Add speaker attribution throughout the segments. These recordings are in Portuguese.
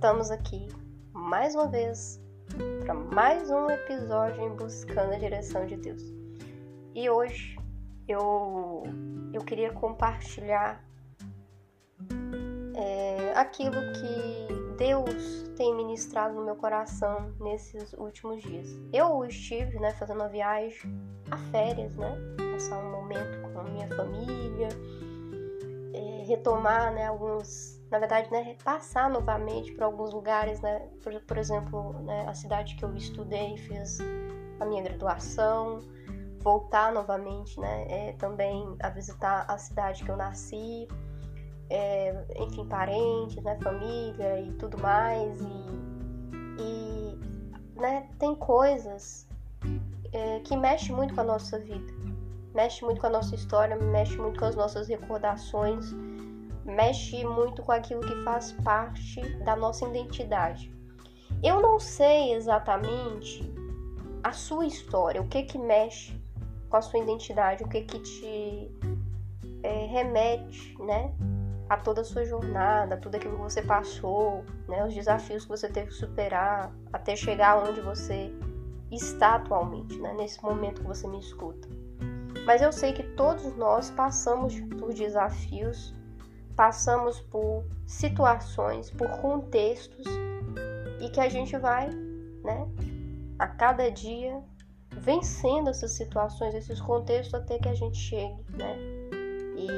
Speaker 1: Estamos aqui mais uma vez para mais um episódio em Buscando a Direção de Deus. E hoje eu, eu queria compartilhar é, aquilo que Deus tem ministrado no meu coração nesses últimos dias. Eu estive né, fazendo uma viagem a férias, né? Passar um momento com a minha família, é, retomar né, alguns na verdade, né, passar novamente para alguns lugares, né, por, por exemplo, né, a cidade que eu estudei, fiz a minha graduação, voltar novamente, né, é, também a visitar a cidade que eu nasci, é, enfim, parentes, né, família e tudo mais, e, e né, tem coisas é, que mexem muito com a nossa vida, mexe muito com a nossa história, mexe muito com as nossas recordações, mexe muito com aquilo que faz parte da nossa identidade. Eu não sei exatamente a sua história, o que que mexe com a sua identidade, o que que te é, remete, né, a toda a sua jornada, tudo aquilo que você passou, né, os desafios que você teve que superar até chegar onde você está atualmente, né, nesse momento que você me escuta. Mas eu sei que todos nós passamos por desafios passamos por situações, por contextos e que a gente vai, né, a cada dia vencendo essas situações, esses contextos até que a gente chegue, né, e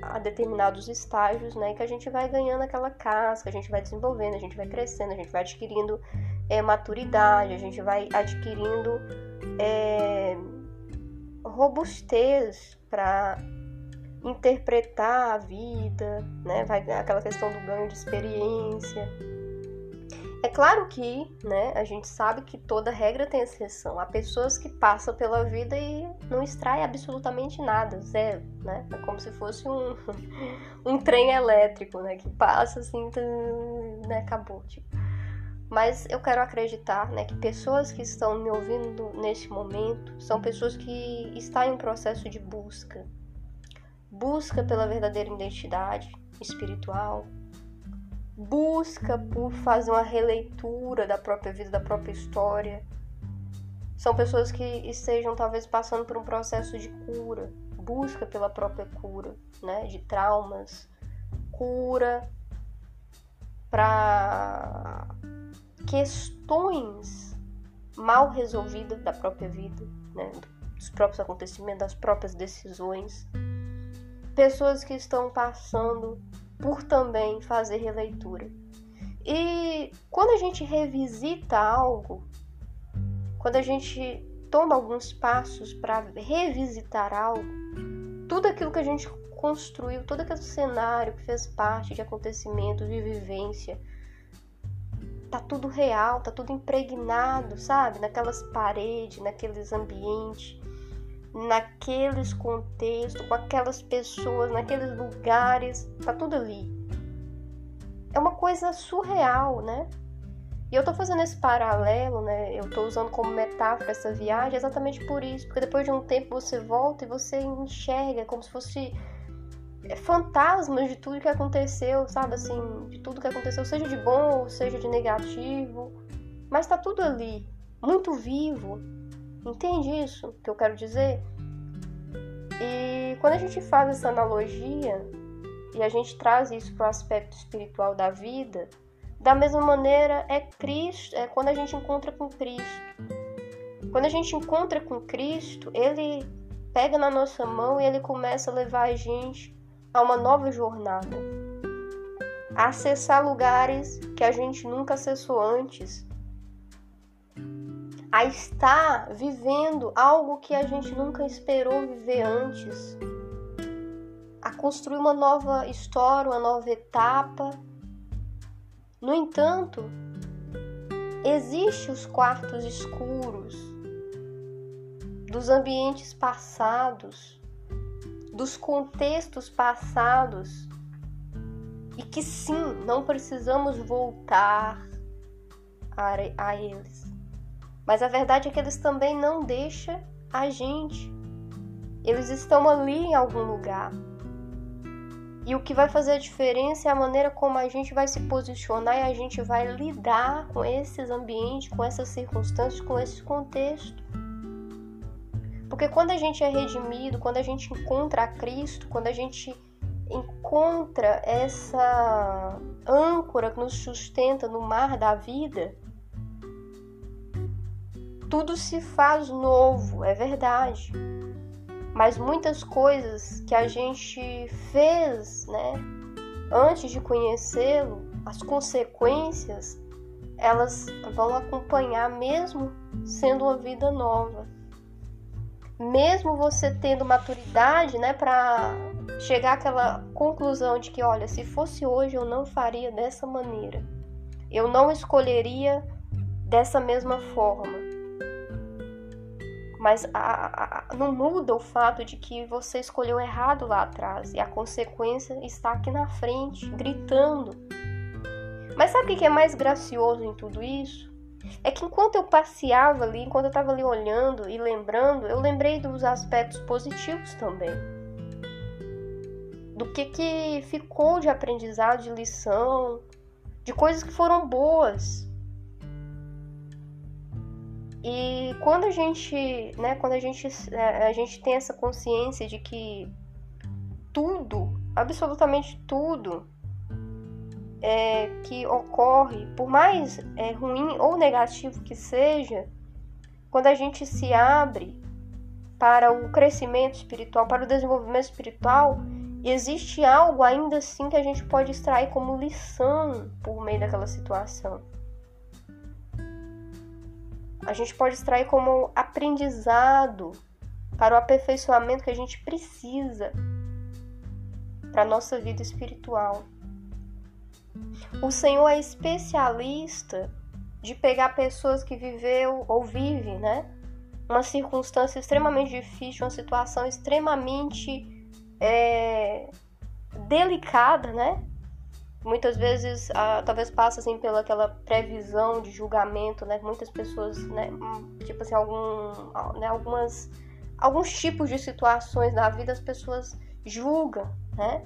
Speaker 1: a determinados estágios, né, que a gente vai ganhando aquela casca, a gente vai desenvolvendo, a gente vai crescendo, a gente vai adquirindo é, maturidade, a gente vai adquirindo é, robustez para interpretar a vida, né? Vai aquela questão do ganho de experiência. É claro que, né, a gente sabe que toda regra tem exceção. Há pessoas que passam pela vida e não extraem absolutamente nada, zero, né? É como se fosse um, um trem elétrico, né, que passa assim, né, acabou, tipo. Mas eu quero acreditar, né, que pessoas que estão me ouvindo neste momento são pessoas que estão em um processo de busca, busca pela verdadeira identidade espiritual, busca por fazer uma releitura da própria vida, da própria história. São pessoas que estejam talvez passando por um processo de cura, busca pela própria cura, né, de traumas, cura para questões mal resolvidas da própria vida, né, dos próprios acontecimentos, das próprias decisões pessoas que estão passando por também fazer releitura. E quando a gente revisita algo, quando a gente toma alguns passos para revisitar algo, tudo aquilo que a gente construiu, todo aquele cenário que fez parte de acontecimentos, de vivência, tá tudo real, tá tudo impregnado, sabe? Naquelas paredes, naqueles ambientes naqueles contextos, com aquelas pessoas, naqueles lugares, tá tudo ali. É uma coisa surreal, né? E eu tô fazendo esse paralelo, né? Eu tô usando como metáfora essa viagem exatamente por isso, porque depois de um tempo você volta e você enxerga como se fosse é, fantasmas de tudo que aconteceu, sabe assim, de tudo que aconteceu, seja de bom ou seja de negativo, mas tá tudo ali, muito vivo, Entende isso que eu quero dizer? E quando a gente faz essa analogia e a gente traz isso para o aspecto espiritual da vida, da mesma maneira é Cristo, é quando a gente encontra com Cristo. Quando a gente encontra com Cristo, ele pega na nossa mão e ele começa a levar a gente a uma nova jornada, a acessar lugares que a gente nunca acessou antes, a estar vivendo algo que a gente nunca esperou viver antes, a construir uma nova história, uma nova etapa. No entanto, existem os quartos escuros dos ambientes passados, dos contextos passados, e que sim, não precisamos voltar a, a eles. Mas a verdade é que eles também não deixam a gente. Eles estão ali em algum lugar. E o que vai fazer a diferença é a maneira como a gente vai se posicionar e a gente vai lidar com esses ambientes, com essas circunstâncias, com esse contexto. Porque quando a gente é redimido, quando a gente encontra a Cristo, quando a gente encontra essa âncora que nos sustenta no mar da vida, tudo se faz novo, é verdade mas muitas coisas que a gente fez, né, antes de conhecê-lo, as consequências, elas vão acompanhar mesmo sendo uma vida nova. Mesmo você tendo maturidade, né, para chegar àquela conclusão de que, olha, se fosse hoje eu não faria dessa maneira. Eu não escolheria dessa mesma forma mas a, a, não muda o fato de que você escolheu errado lá atrás e a consequência está aqui na frente, gritando. Mas sabe o que é mais gracioso em tudo isso? É que enquanto eu passeava ali, enquanto eu estava ali olhando e lembrando, eu lembrei dos aspectos positivos também. Do que, que ficou de aprendizado, de lição, de coisas que foram boas. E quando a gente, né, quando a gente, é, a gente tem essa consciência de que tudo, absolutamente tudo é, que ocorre, por mais é, ruim ou negativo que seja, quando a gente se abre para o crescimento espiritual, para o desenvolvimento espiritual, existe algo ainda assim que a gente pode extrair como lição por meio daquela situação a gente pode extrair como aprendizado para o aperfeiçoamento que a gente precisa para a nossa vida espiritual. O Senhor é especialista de pegar pessoas que viveu ou vivem, né? Uma circunstância extremamente difícil, uma situação extremamente é, delicada, né? Muitas vezes ah, talvez passa assim pela aquela previsão de julgamento, né? Muitas pessoas, né? Hum, tipo assim, algum, né? algumas alguns tipos de situações da vida as pessoas julgam, né?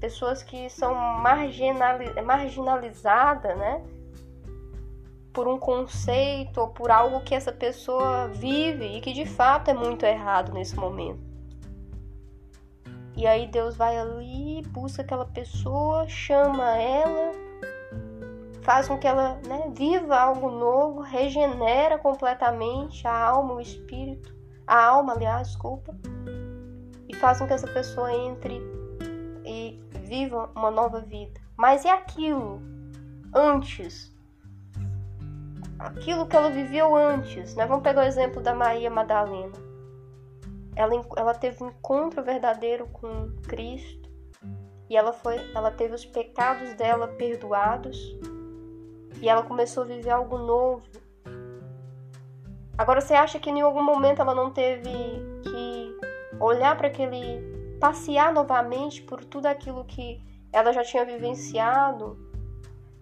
Speaker 1: Pessoas que são marginali marginalizadas, né? Por um conceito ou por algo que essa pessoa vive e que de fato é muito errado nesse momento. E aí Deus vai ali, busca aquela pessoa, chama ela, faz com que ela né, viva algo novo, regenera completamente a alma, o espírito, a alma, aliás, desculpa, e faz com que essa pessoa entre e viva uma nova vida. Mas é aquilo antes, aquilo que ela viveu antes, né? Vamos pegar o exemplo da Maria Madalena ela, ela teve um encontro verdadeiro com Cristo e ela foi, ela teve os pecados dela perdoados e ela começou a viver algo novo. Agora você acha que em algum momento ela não teve que olhar para aquele passear novamente por tudo aquilo que ela já tinha vivenciado?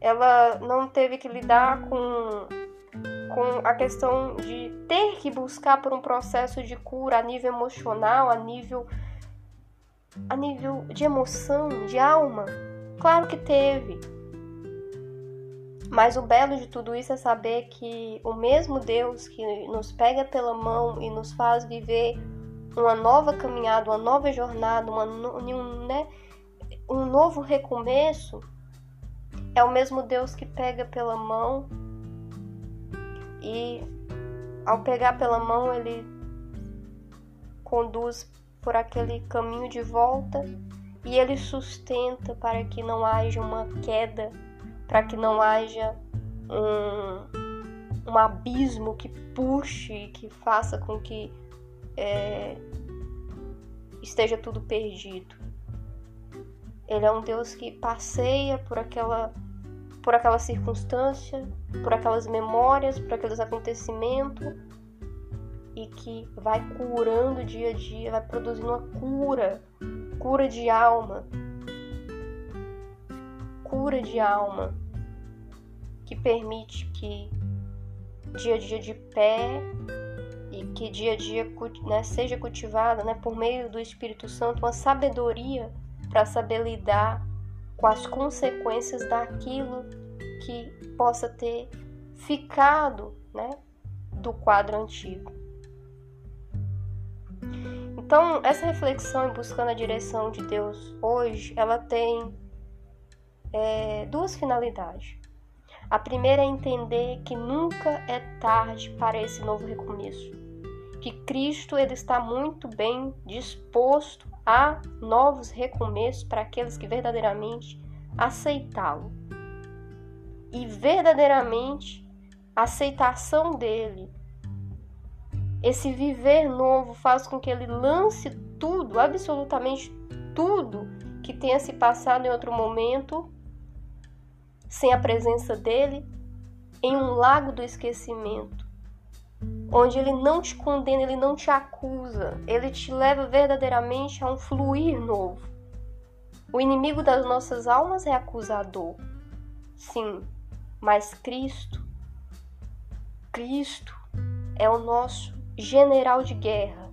Speaker 1: Ela não teve que lidar com com a questão de ter que buscar por um processo de cura a nível emocional, a nível a nível de emoção, de alma. Claro que teve. Mas o belo de tudo isso é saber que o mesmo Deus que nos pega pela mão e nos faz viver uma nova caminhada, uma nova jornada, uma, um, né, um novo recomeço, é o mesmo Deus que pega pela mão e ao pegar pela mão ele conduz por aquele caminho de volta e ele sustenta para que não haja uma queda, para que não haja um, um abismo que puxe, que faça com que é, esteja tudo perdido. Ele é um Deus que passeia por aquela por aquela circunstância, por aquelas memórias, por aqueles acontecimentos e que vai curando dia a dia, vai produzindo uma cura, cura de alma, cura de alma que permite que dia a dia de pé e que dia a dia né, seja cultivada né, por meio do Espírito Santo uma sabedoria para saber lidar com as consequências daquilo que possa ter ficado, né, do quadro antigo. Então, essa reflexão em buscando a direção de Deus hoje, ela tem é, duas finalidades. A primeira é entender que nunca é tarde para esse novo recomeço, que Cristo ele está muito bem disposto a novos recomeços para aqueles que verdadeiramente aceitá-lo. E verdadeiramente a aceitação dele, esse viver novo faz com que ele lance tudo, absolutamente tudo que tenha se passado em outro momento, sem a presença dele, em um lago do esquecimento, onde ele não te condena, ele não te acusa, ele te leva verdadeiramente a um fluir novo. O inimigo das nossas almas é acusador, sim, mas Cristo Cristo é o nosso general de guerra.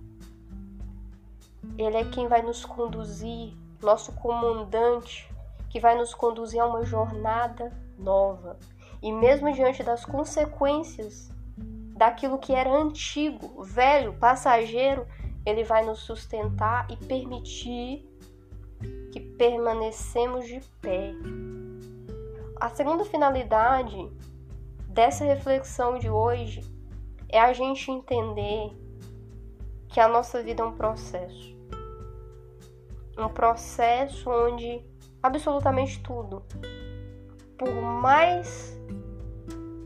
Speaker 1: Ele é quem vai nos conduzir, nosso comandante, que vai nos conduzir a uma jornada nova. E mesmo diante das consequências daquilo que era antigo, velho, passageiro, ele vai nos sustentar e permitir que permanecemos de pé. A segunda finalidade dessa reflexão de hoje é a gente entender que a nossa vida é um processo. Um processo onde absolutamente tudo, por mais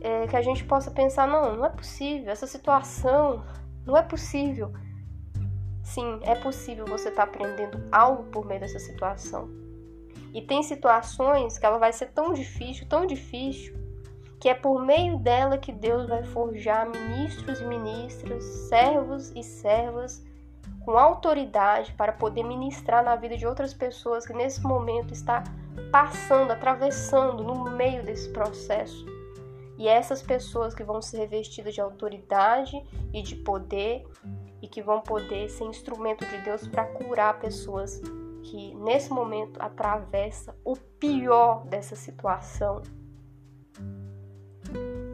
Speaker 1: é, que a gente possa pensar, não, não é possível, essa situação não é possível. Sim, é possível você estar tá aprendendo algo por meio dessa situação. E tem situações que ela vai ser tão difícil, tão difícil, que é por meio dela que Deus vai forjar ministros e ministras, servos e servas com autoridade para poder ministrar na vida de outras pessoas que nesse momento está passando, atravessando no meio desse processo. E essas pessoas que vão ser revestidas de autoridade e de poder e que vão poder ser instrumento de Deus para curar pessoas que nesse momento atravessa o pior dessa situação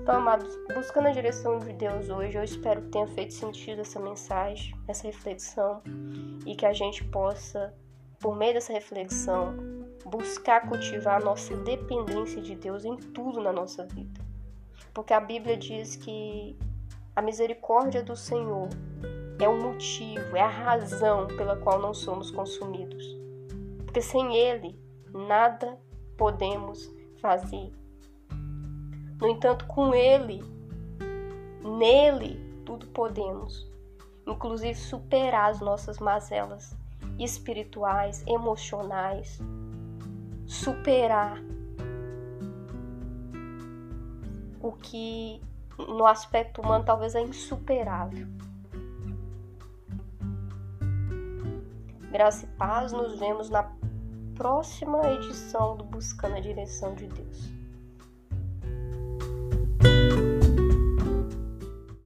Speaker 1: então, amados, buscando a direção de Deus hoje, eu espero que tenha feito sentido essa mensagem, essa reflexão, e que a gente possa, por meio dessa reflexão, buscar cultivar a nossa dependência de Deus em tudo na nossa vida. Porque a Bíblia diz que a misericórdia do Senhor é o motivo, é a razão pela qual não somos consumidos. Porque sem Ele, nada podemos fazer. No entanto, com Ele, nele, tudo podemos, inclusive superar as nossas mazelas espirituais, emocionais, superar o que no aspecto humano talvez é insuperável. Graça e paz, nos vemos na próxima edição do Buscando a Direção de Deus.